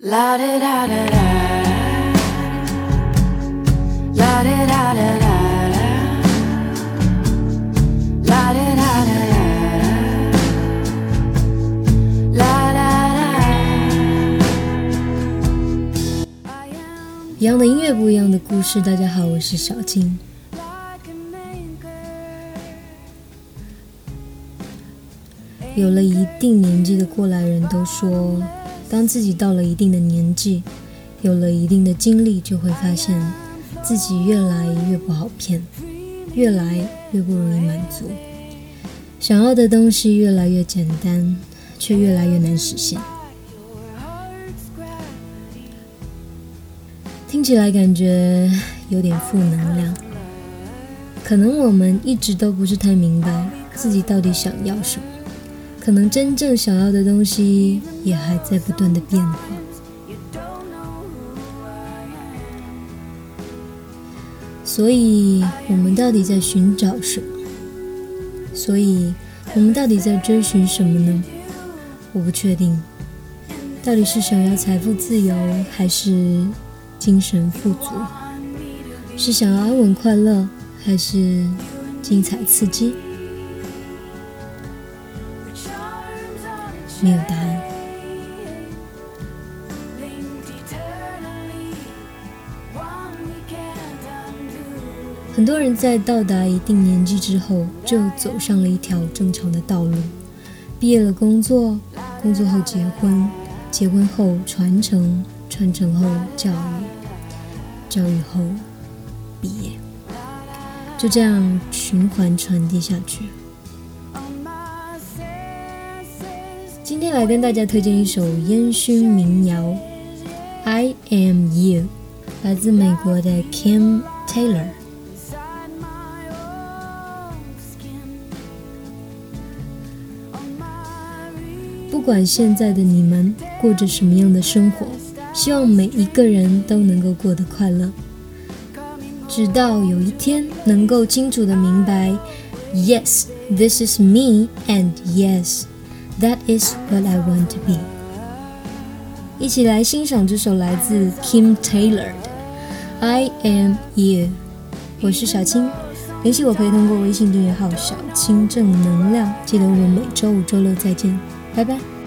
啦啦啦啦啦啦啦啦啦啦啦啦啦啦啦。一样的音乐，不一样的故事。大家好，我是小金。有了一定年纪的过来人都说。当自己到了一定的年纪，有了一定的经历，就会发现自己越来越不好骗，越来越不容易满足，想要的东西越来越简单，却越来越难实现。听起来感觉有点负能量，可能我们一直都不是太明白自己到底想要什么，可能真正想要的东西也还在不断的变化。所以，我们到底在寻找什么？所以，我们到底在追寻什么呢？我不确定，到底是想要财富自由，还是精神富足？是想要安稳快乐，还是精彩刺激？没有答案。很多人在到达一定年纪之后，就走上了一条正常的道路，毕业了工作，工作后结婚，结婚后传承，传承后教育，教育后毕业，就这样循环传递下去。今天来跟大家推荐一首烟熏民谣《I Am You》，来自美国的 Kim Taylor。不管现在的你们过着什么样的生活，希望每一个人都能够过得快乐。直到有一天能够清楚的明白，Yes, this is me, and yes, that is what I want to be。一起来欣赏这首来自 Kim Taylor 的《I Am You》。我是小青，联系我可以通过微信订阅号“小青正能量”。记得我们每周五、周六再见，拜拜。